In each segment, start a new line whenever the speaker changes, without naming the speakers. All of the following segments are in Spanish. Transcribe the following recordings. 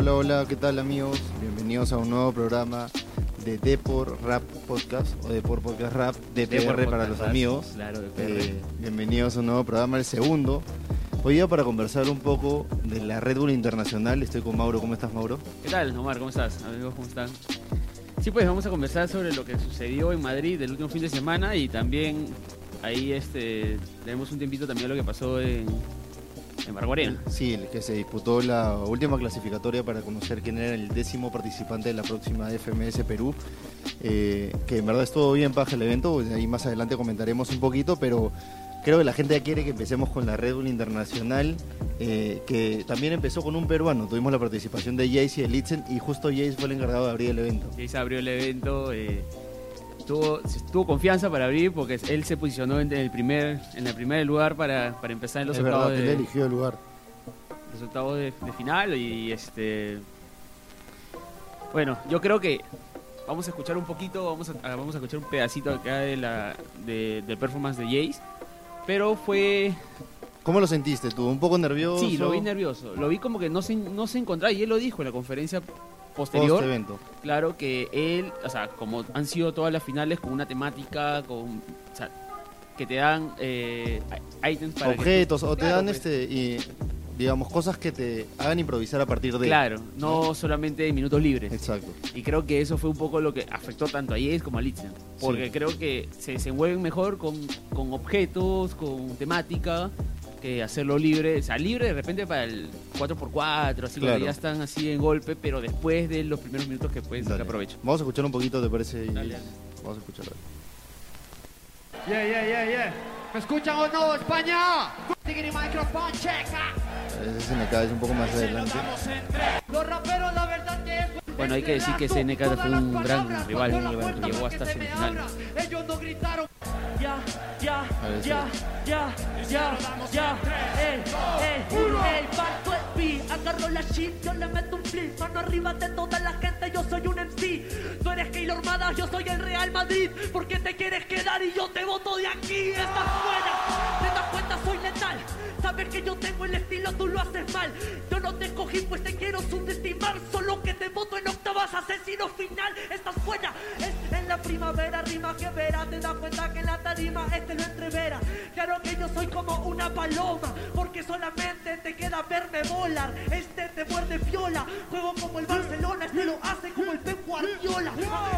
Hola, hola, ¿qué tal amigos? Bienvenidos a un nuevo programa de Depor Rap Podcast o Depor Podcast Rap, DPR
Depor
para
Podcast
los
Rap,
amigos.
Claro, DPR.
Eh, bienvenidos a un nuevo programa, el segundo. Hoy día para conversar un poco de la Red Bull Internacional, estoy con Mauro, ¿cómo estás Mauro?
¿Qué tal, Omar? ¿Cómo estás? Amigos, ¿cómo están? Sí, pues vamos a conversar sobre lo que sucedió en Madrid el último fin de semana y también ahí este tenemos un tiempito también lo que pasó en, en.
Sí, el que se disputó la última clasificatoria para conocer quién era el décimo participante de la próxima FMS Perú. Eh, que en verdad estuvo bien paja el evento, pues ahí más adelante comentaremos un poquito, pero creo que la gente ya quiere que empecemos con la Red Bull Internacional, eh, que también empezó con un peruano. Tuvimos la participación de Jace y de Litzen, y justo Jace fue el encargado de abrir el evento.
Se abrió el evento, eh, tuvo, tuvo confianza para abrir porque él se posicionó en el primer, en el primer lugar para, para empezar en los
es
octavos,
verdad, él
de,
eligió el lugar.
los octavos de, de final y este bueno yo creo que vamos a escuchar un poquito vamos a, a- vamos a escuchar un pedacito acá de la de, del performance de Jace pero fue
¿Cómo lo sentiste tú? ¿Un poco nervioso?
sí lo vi nervioso lo vi como que no se no se encontraba y él lo dijo en la conferencia posterior
Post-evento.
claro que él o sea como han sido todas las finales con una temática con o sea, que te dan eh, items para que
Objetos, o te
Claro,
dan
pues.
este, y, digamos, cosas que te hagan improvisar a partir de...
claro no solamente minutos libres
Exacto.
Y creo que eso fue un poco lo que afectó tanto a Jace como a Litzen. Porque
Sí.
creo que se desenvuelven mejor con, con objetos, con temática, que hacerlo libre. O sea, libre de repente para el 4x4, así
Claro.
cuando ya están así en golpe, pero después de los primeros minutos que pueden sacar provecho.
Vamos a escuchar un poquito, ¿te parece?
Dale, dale.
Vamos a escuchar.
Yeah, yeah, yeah, yeah. ¿Me escuchan o no, España? Tigri microphone check. ah.
Ese se me cae es un poco más adelante.
Bueno, hay que decir que SNK fue un gran rival, que llegó hasta semifinal.
Ellos no gritaron.
Ya, ya, ya, ya, ya, ya, eh, eh, el pacto es pi, agarro la shit, yo le meto un flip, mano arriba de toda la gente, yo soy un MC, tú eres Keylor Madas, yo soy el Real Madrid, porque te quieres quedar y yo te voto de aquí, estás fuera, te soy letal, sabes que yo tengo el estilo, tú lo haces mal, yo no te escogí pues te quiero subestimar, solo que te voto en octavas, asesino final, estás fuera, es en la primavera, rima que verá, te das cuenta que en la tarima este lo entrevera, claro que yo soy como una paloma, porque solamente te queda verme volar, este te muerde viola, juego como el Barcelona, este lo hace como el Pep Guardiola,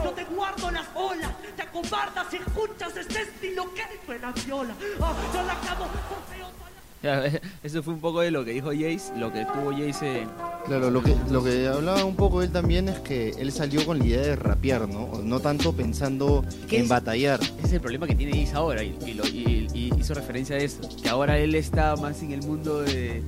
yo te guardo las olas, te acobardas si escuchas este estilo que suena viola, Ah, yo la acabo por
eso fue un poco de lo que dijo Jace, lo que tuvo Jace. eh,
Claro, lo que, lo que hablaba un poco él también es que él salió con la idea de rapear, ¿no? No tanto pensando
¿Qué
en
es?
batallar.
Ese es el problema que tiene Jace ahora y, y lo- y- y hizo referencia a eso. Que ahora él está más en el mundo de,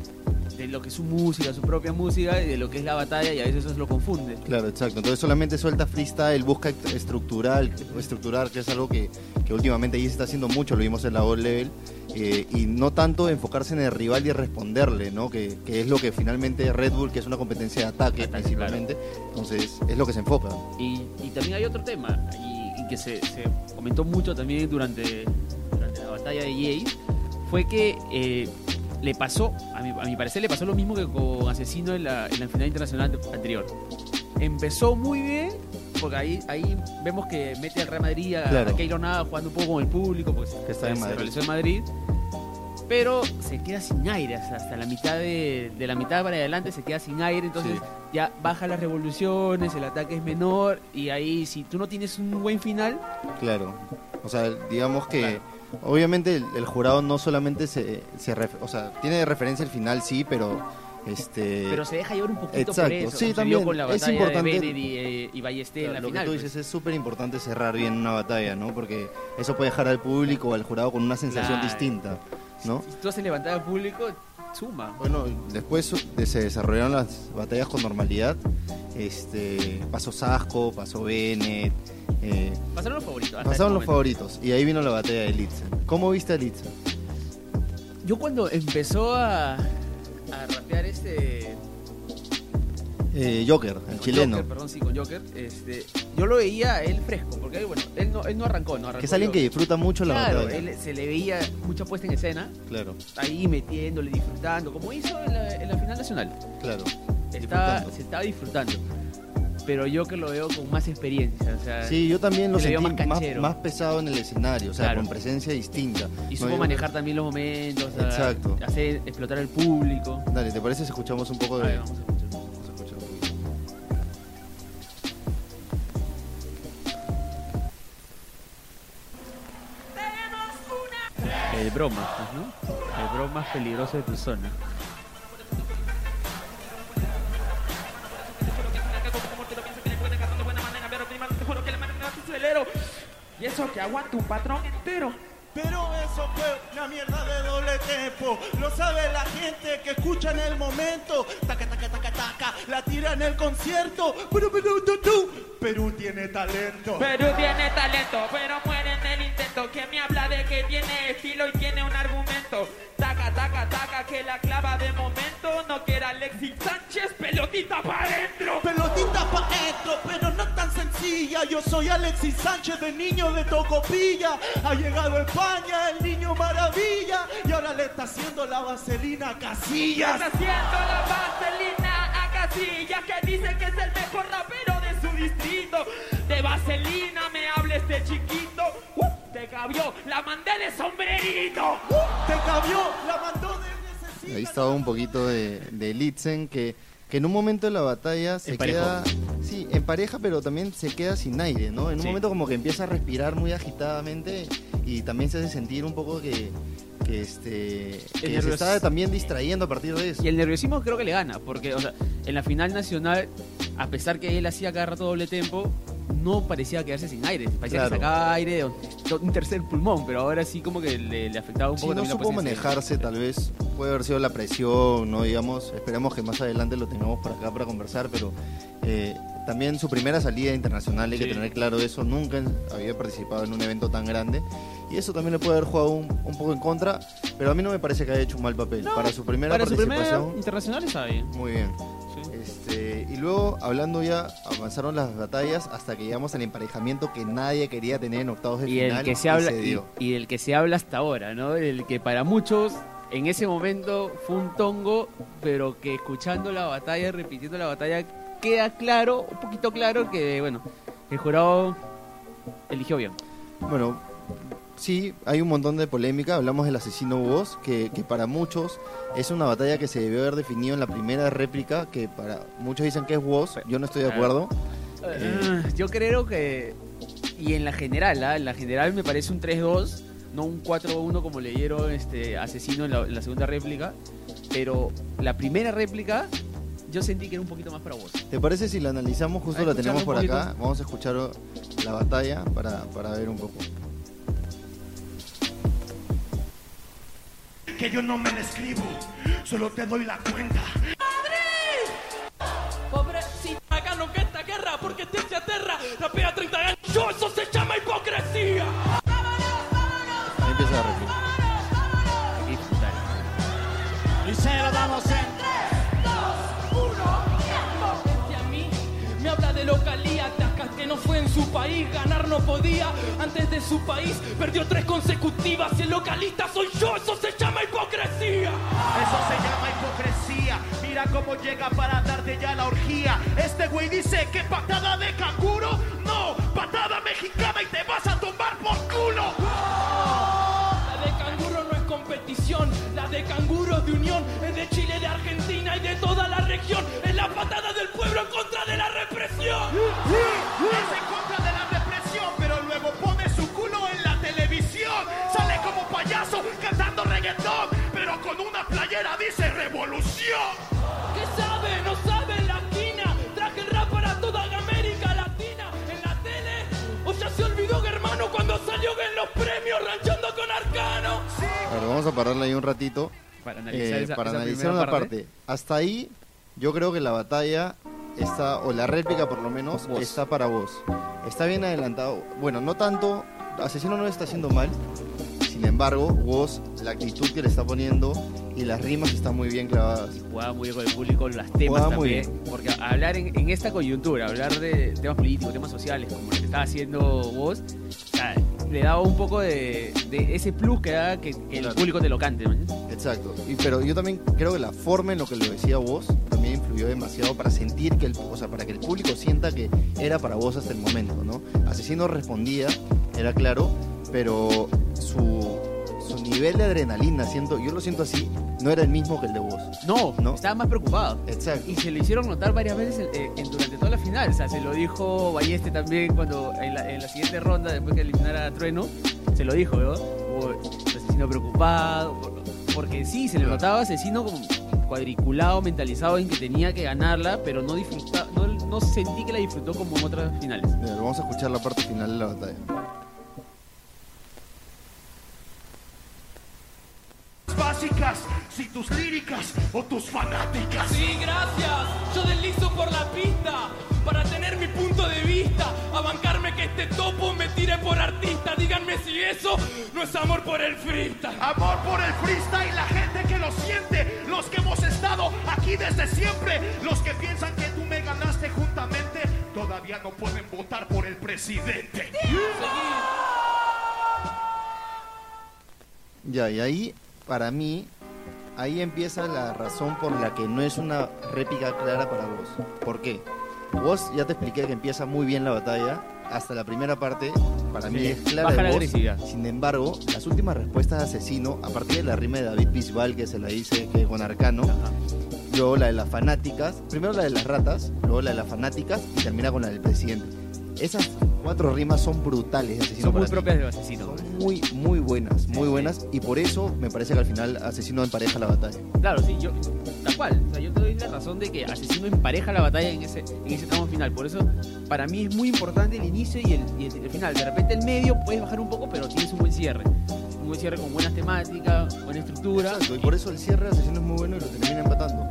de lo que es su música, su propia música y de lo que es la batalla y a veces eso lo confunde.
Claro, exacto. Entonces solamente suelta freestyle, busca estructural, estructurar, que es algo que, que últimamente ahí se está haciendo mucho, lo vimos en la All Level, eh, y no tanto enfocarse en el rival y responderle, ¿no? Que, que es lo que finalmente Red Bull, que es una competencia de ataque,
Ataque,
principalmente, entonces es lo que se enfoca.
Y, y también hay otro tema y, y que se, se comentó mucho también durante, durante la batalla de Jace, fue que eh, le pasó, a mi, a mi parecer le pasó lo mismo que con Asesino en la, en la final internacional anterior. Empezó muy bien, porque ahí, ahí vemos que mete al Real Madrid a,
Claro.
a Keylor Navas jugando un poco con el público, porque
Que está en
se
Madrid.
realizó en Madrid. Pero se queda sin aire, hasta, hasta la mitad de, de la mitad para adelante se queda sin aire, entonces
Sí.
ya baja las revoluciones, el ataque es menor y ahí si tú no tienes un buen final,
Claro. O sea, digamos que
Claro.
Obviamente el, el jurado no solamente se, se ref- o sea, tiene de referencia el final, sí, pero este
pero se deja llevar un poquito
Exacto,
por eso.
sí, también,
con la
es
batalla
importante-
de y, eh, y Ballester en
Claro,
la
lo
final.
que tú
pues.
dices es súper importante cerrar bien una batalla, ¿no? Porque eso puede dejar al público o al jurado con una sensación
Claro.
distinta, ¿no?
Si tú haces levantada al público, suma.
Bueno, después de- se desarrollaron las batallas con normalidad. Este, pasó Sasco, pasó Bennett, eh,
Pasaron los favoritos.
pasaron
este
los favoritos y ahí vino la batalla de Litzen. ¿Cómo viste a Litzen?
Yo cuando empezó a, a rapear este
Eh, Joker, el
con
chileno.
Joker, perdón, sí, con Joker, este, yo lo veía él fresco, porque bueno, él no, él no arrancó, no arrancó.
Que es alguien que disfruta mucho la
Claro,
batalla.
él se le veía mucha puesta en escena,
Claro,
ahí metiéndole, disfrutando, como hizo en la, en la final nacional.
claro.
estaba, se estaba disfrutando. Pero yo que lo veo con más experiencia, o sea,
Sí, yo también lo sentí
más
más,
canchero.
más pesado en el escenario, o sea,
Claro.
con presencia distinta.
y
No,
supo
yo-
manejar también los momentos, o sea,
Exacto.
hacer explotar al público.
Dale, ¿te parece si escuchamos un poco de...
El bromas, pues, ¿no? El bromas peligroso de tu zona.
Y eso que aguanta un patrón entero.
Pero eso fue una mierda de doble tempo. Lo sabe la gente que escucha en el momento. Taca, taca, taca, taca. La tira en el concierto. Pero, pero, tu, tu. Perú tiene talento.
Perú tiene talento, pero muere Que me habla de que tiene estilo y tiene un argumento. Taca, taca, taca, que la clava de momento. No quiera Alexis Sánchez, pelotita para adentro.
Pelotita pa' dentro, pero no tan sencilla. Yo soy Alexis Sánchez, de niño de Tocopilla. Ha llegado a España el niño maravilla. Y ahora le está haciendo la vaselina a Casillas.
Está haciendo la vaselina a Casillas que dice que es el mejor rapero de su distrito. De vaselina me habla este chiquito. Uh, te cabió, la mandé de sombrerito.
Te cabió, la mandó de necesita.
Ahí estaba un poquito de, de Litzen que, que en un momento de la batalla se
Emparejó.
queda, sí, en pareja, pero también se queda sin aire, ¿no? En un
Sí.
momento como que empieza a respirar muy agitadamente y también se hace sentir un poco que, que este que se está también distrayendo a partir de eso.
Y el nerviosismo creo que le gana, porque o sea, en la final nacional, a pesar que él hacía cada rato doble tempo, no parecía quedarse sin aire. Parecía
Claro.
que sacaba aire un tercer pulmón, pero ahora sí como que le, le afectaba un
Sí,
poco
no
también la
supo
presencia.
manejarse, tal vez puede haber sido la presión, no digamos, esperemos que más adelante lo tengamos por acá para conversar, pero eh, también su primera salida internacional, hay que
Sí.
tener claro eso, nunca había participado en un evento tan grande y eso también le puede haber jugado un, un poco en contra, pero a mí no me parece que haya hecho un mal papel.
No,
para su primera
Para su primera
participación,
internacional está bien.
muy bien. Este, y luego, hablando ya, avanzaron las batallas hasta que llegamos al emparejamiento que nadie quería tener en octavos de
Y
final.
el que se habla y, y del que se habla hasta ahora, ¿no? El que para muchos en ese momento fue un tongo, pero que escuchando la batalla, repitiendo la batalla, queda claro, un poquito claro que bueno, el jurado eligió bien.
Bueno, sí, hay un montón de polémica. Hablamos del asesino Woz, que, que para muchos es una batalla que se debió haber definido en la primera réplica, que para muchos dicen que es Woz. Yo no estoy de acuerdo.
Eh, Yo creo que y en la general, ¿ah? en la general me parece un 3-2, no un 4-1 como le dieron este asesino en la, en la segunda réplica, pero la primera réplica yo sentí que era un poquito más para vos.
¿Te parece si la analizamos? Justo
A
la tenemos por acá. Vamos a escuchar la batalla para, para ver un poco.
Que yo no me la escribo, solo te doy la cuenta.
Pobrecita, gano que esta guerra porque te se aterra. Rapea 30 años, yo eso se llama hipocresía.
Ahí empieza la réplica.
Que
no fue en su país, ganar no podía. Antes de su país perdió tres consecutivas. Si el localista soy yo, eso se llama hipocresía.
Eso se llama hipocresía. Mira cómo llega para darte ya la orgía. Este güey dice que patada de canguro. No, patada mexicana y te vas a tomar por culo.
La de canguro no es competición, la de canguro es de unión, es de Chile, de Argentina y de toda la región. Es la patada del pueblo contra
playera dice revolución.
¿Qué sabe? No sabe latina. Traje el rap para toda América Latina. En la tele, o ya se olvidó que hermano cuando salió en los premios ranchando con Arcano.
A ver, vamos a pararle ahí un ratito.
Para analizar
eh,
esa,
para
esa
analizar una parte. Hasta ahí, yo creo que la batalla está, o la réplica por lo menos,
Vos.
está para vos. Está bien adelantado. Bueno, no tanto. Asesino no lo está haciendo mal. Sin embargo, vos, la actitud que le está poniendo y las rimas están muy bien clavadas.
Jugaba muy bien con el público, los temas
Jugaba muy
también. Porque hablar en, en esta coyuntura, hablar de temas políticos, temas sociales, como lo que estaba haciendo vos, o sea, le daba un poco de, de ese plus que da que, que el
Claro.
público te lo cante. ¿no?
Exacto. Y, pero yo también creo que la forma en lo que lo decía vos también influyó demasiado para sentir que el, o sea, para que el público sienta que era para vos hasta el momento, ¿no? Asesino respondía, era claro, pero su, su nivel de adrenalina, siento, yo lo siento así, no era el mismo que el de vos.
No,
No.
estaba más preocupado.
Exacto.
Y se lo hicieron notar varias veces en- durante toda la final. O sea, se lo dijo Balleste también cuando en la, en la siguiente ronda, después que eliminara a Trueno, se lo dijo, ¿no? O asesino preocupado. por- Porque sí, se le notaba asesino como cuadriculado, mentalizado en que tenía que ganarla, pero no disfruta, no, no sentí que la disfrutó como en otras finales.
Mira, vamos a escuchar la parte final de la batalla.
Básicas, si tus líricas o tus fanáticas.
Sí, gracias. Yo deslizo por la pista para tener mi punto de vista. A bancarme que este topo me tire por artista. Díganme si eso no es amor por el freestyle.
Amor por el freestyle, la gente que lo siente, los que hemos estado aquí desde siempre, los que piensan que tú me ganaste juntamente, todavía no pueden votar por el presidente.
Ya, y ahí, para mí, ahí empieza la razón por la que no es una réplica clara para vos. ¿Por qué? Vos ya te expliqué que empieza muy bien la batalla. Hasta la primera parte, para mí es clara de
la.
Sin embargo, las últimas respuestas de Asesino, a partir de la rima de David Bisbal que se la hice que con Arcano, luego la de las fanáticas, primero la de las ratas, luego la de las fanáticas y termina con la del presidente. Esas cuatro rimas son brutales de Asesino
Son muy propias de asesino.
Son muy, muy buenas, muy buenas. Y por eso me parece que al final Asesino empareja la batalla.
Claro, sí, yo, tal cual. O sea, yo te doy la razón de que Asesino empareja la batalla en ese, en ese tramo final. Por eso, para mí es muy importante el inicio y el, y el- el final. De repente, el medio puedes bajar un poco, pero tienes un buen cierre. Un buen cierre con buenas temáticas, buena estructura.
Exacto, y por eso el cierre de Asesino es muy bueno y lo termina empatando.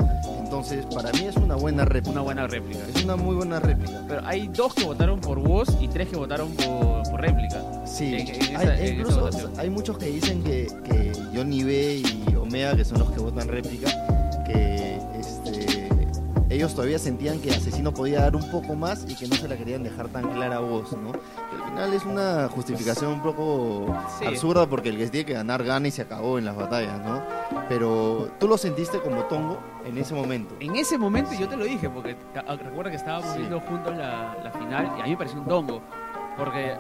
Entonces, para mí es una buena réplica.
Una buena réplica.
Es una muy buena réplica.
Pero hay dos que votaron por voz y tres que votaron por, por réplica.
Sí,
En- en esa-
hay, incluso muchos que dicen que, que Johnny B y Omega, que son los que votan réplica, que ellos todavía sentían que Asesino podía dar un poco más y que no se la querían dejar tan clara a vos, ¿no? Que al final es una justificación un poco
Sí.
absurda porque el que tiene que ganar gana y se acabó en las batallas, ¿no? Pero tú lo sentiste como Tongo en ese momento.
En ese momento yo te lo dije, porque ah, recuerda que estábamos
Sí.
viendo juntos la, la final y a mí me pareció un tongo. Porque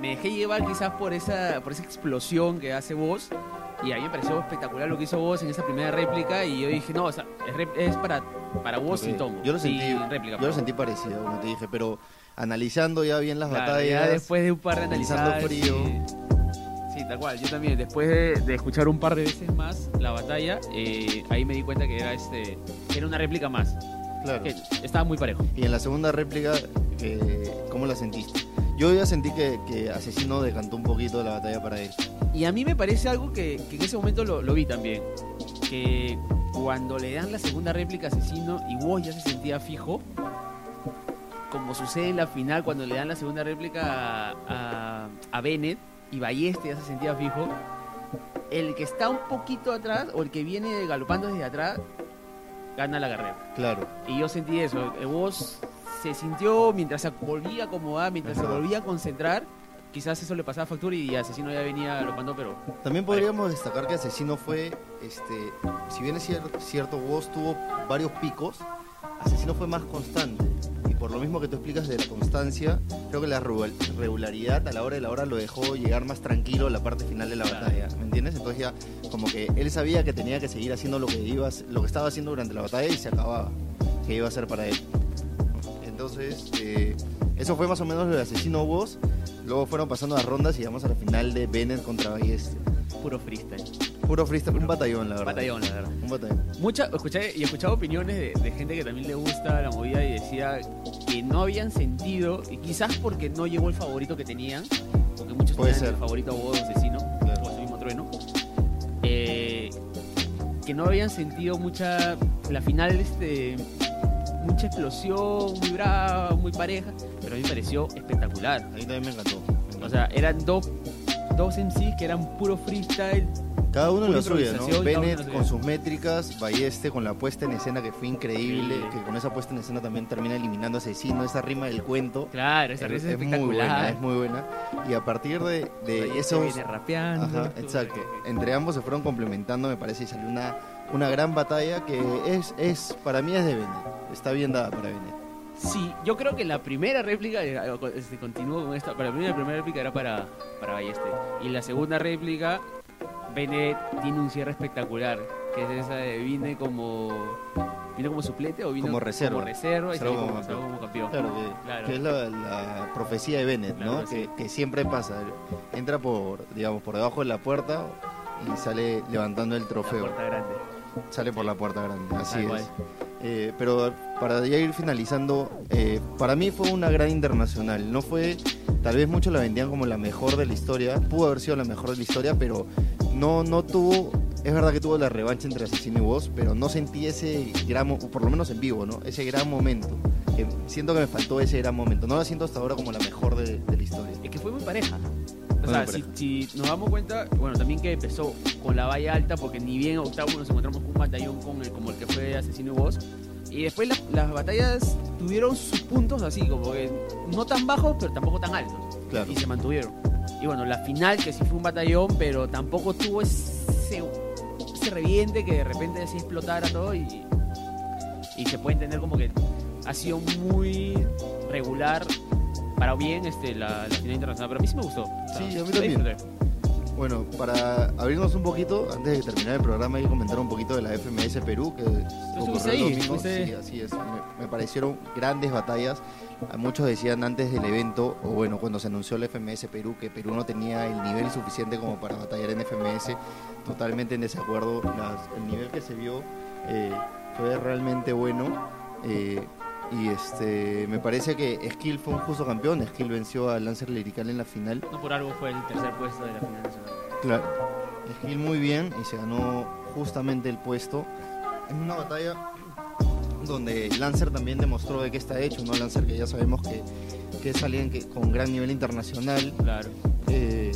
me dejé llevar quizás por esa, por esa explosión que hace vos. Y a mí me pareció espectacular lo que hizo vos en esa primera réplica. Y yo dije, no, o sea, es para, para vos
Ok,
y tongo.
Yo lo sentí,
réplica.
yo lo sentí parecido, como te dije, pero analizando ya bien las
Claro,
batallas.
ya después de un par de
analizando frío.
Sí, tal cual. Yo también, después de, de escuchar un par de veces más la batalla, eh, ahí me di cuenta que era este era una réplica más.
Claro.
Que estaba muy parejo.
Y en la segunda réplica, eh, ¿cómo la sentiste? Yo ya sentí que, que Asesino decantó un poquito la batalla para él.
Y a mí me parece algo que, que en ese momento lo, lo vi también. Que cuando le dan la segunda réplica a Asesino y vos ya se sentía fijo, como sucede en la final cuando le dan la segunda réplica a, a, a Bennett y Balleste ya se sentía fijo, el que está un poquito atrás o el que viene galopando desde atrás gana la carrera.
Claro.
Y yo sentí eso. Vos se sintió mientras se volvía a acomodar, mientras se
Ajá.
volvía a concentrar. Quizás eso le pasaba factura y Asesino ya venía galopando, pero
También podríamos destacar que Asesino fue, este, si bien es cier- cierto, vos tuvo varios picos, Asesino fue más constante. Y por lo mismo que tú explicas de la constancia, creo que la regu- regularidad a la hora de la hora lo dejó llegar más tranquilo a la parte final de la
Claro.
batalla. ¿Me entiendes? Entonces ya como que él sabía que tenía que seguir haciendo lo que iba, a lo que estaba haciendo durante la batalla y se acababa, que iba a ser para él. Entonces, eh, eso fue más o menos lo de Asesino Vos. Luego fueron pasando las rondas y llegamos a la final de Bennett contra Balleste.
puro freestyle.
Puro freestyle, un batallón, la verdad.
Batallón, la verdad.
Un batallón.
Mucha, escuché, y he escuchado opiniones de, de gente que también le gusta la movida y decía que no habían sentido, y quizás porque no llegó el favorito que tenían, porque muchos
Puede
tenían
ser.
el favorito a Bodo Asesino,
Claro.
o ese mismo trueno, eh, que no habían sentido mucha, la final, este, mucha explosión, muy brava, muy pareja, pero a mí me pareció espectacular.
Ahí también me encantó. Me
O sea, eran dos, dos MCs que eran puro freestyle,
Cada uno en la suya, ¿no? Bennett con sus métricas, Balleste con la puesta en escena que fue increíble,
Sí.
que con esa puesta en escena también termina eliminando a Asesino, esa rima del cuento.
Claro, esa risa es
muy
espectacular.
buena, es muy buena. Y a partir de, de esos...
viene rapeando.
Ajá, exacto. Entre ambos se fueron complementando, me parece, y salió una, una gran batalla que es, es, para mí es de Bennett. Está bien dada para Bennett.
Sí, yo creo que la primera réplica, eh, este, continúo con esta, para mí la primera réplica era para, para Balleste. Y la segunda réplica, Bennett tiene un cierre espectacular, que es esa de vine como, vine como suplete o vino
Como reserva.
como reserva y salí como,
como
salgo como campeón.
Claro, que,
Claro.
que es la, la profecía de Bennett,
Claro,
¿no?
sí.
Que, que siempre pasa. Entra por, digamos, por debajo de la puerta y sale levantando el
La
trofeo.
puerta grande.
Sale por la puerta grande, así
Tal
es.
cual.
Eh, pero para ya ir finalizando, eh, para mí fue una gran internacional. No fue, tal vez muchos la vendían como la mejor de la historia. Pudo haber sido la mejor de la historia, pero no, no tuvo. Es verdad que tuvo la revancha entre Asesino y Vos, pero no sentí ese gran, mo- por lo menos en vivo, ¿no? Ese gran momento. Siento que me faltó ese gran momento. No la siento hasta ahora como la mejor de, de la historia.
Es que fue muy pareja. O sea, si, si nos damos cuenta, bueno, también que empezó con la valla alta, porque ni bien octavo nos encontramos con un batallón con el, como el que fue Asesino y Voz. Y después las- las batallas tuvieron sus puntos así, como que no tan bajos, pero tampoco tan altos.
Claro.
Y se mantuvieron. Y bueno, la final, que sí fue un batallón, pero tampoco tuvo ese, ese reviente que de repente así explotara todo y, y se puede entender como que ha sido muy regular para bien este, la, la final internacional. Pero a mí sí me gustó. O sea,
Sí, a mí también. Bueno, para abrirnos un poquito, antes de terminar el programa, hay que comentar un poquito de la FMS Perú, que ocurrió
estuviste
el
ahí,
domingo. Sí, así es. Me, me parecieron grandes batallas. Muchos decían antes del evento, o bueno, cuando se anunció la FMS Perú, que Perú no tenía el nivel suficiente como para batallar en FMS. Totalmente en desacuerdo. Las- el nivel que se vio eh, fue realmente bueno. eh, y este me parece que Skill fue un justo campeón. Skill venció a Lancer Lirical en la final.
No por algo fue el tercer puesto de la final nacional.
Claro. Gil muy bien y se ganó justamente el puesto. En una batalla donde Lancer también demostró de qué está hecho, ¿no? Lancer que ya sabemos que, que es alguien que, con gran nivel internacional.
Claro.
eh,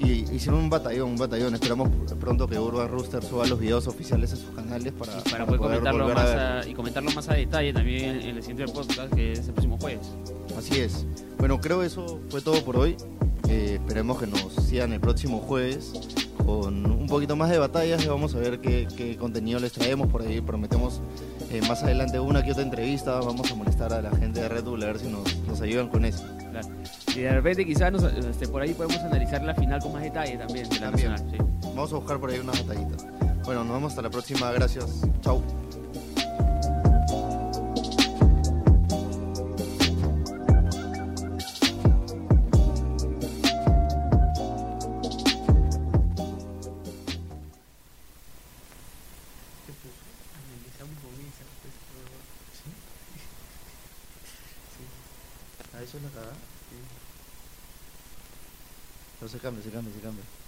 y hicieron un batallón, un batallón. Esperamos pronto que Urban Rooster suba los videos oficiales a sus canales para,
Y para poder comentarlo más a, y comentarlo más a detalle también en el siguiente podcast que es el próximo jueves.
Así es. Bueno, creo que eso fue todo por hoy. Eh, esperemos que nos sigan el próximo jueves con un poquito más de batallas y vamos a ver qué, qué contenido les traemos. Por ahí prometemos eh, más adelante una que otra entrevista. Vamos a molestar a la gente de Red Bull a ver si nos, nos ayudan con eso.
Claro. Y de repente quizás nos- este, por ahí podemos analizar la final con más detalle también de la
También.
nacional. sí.
Vamos a buscar por ahí unas batallitas. Bueno, nos vemos hasta la próxima. Gracias. Chau. Cambia, se cambia, se cambia.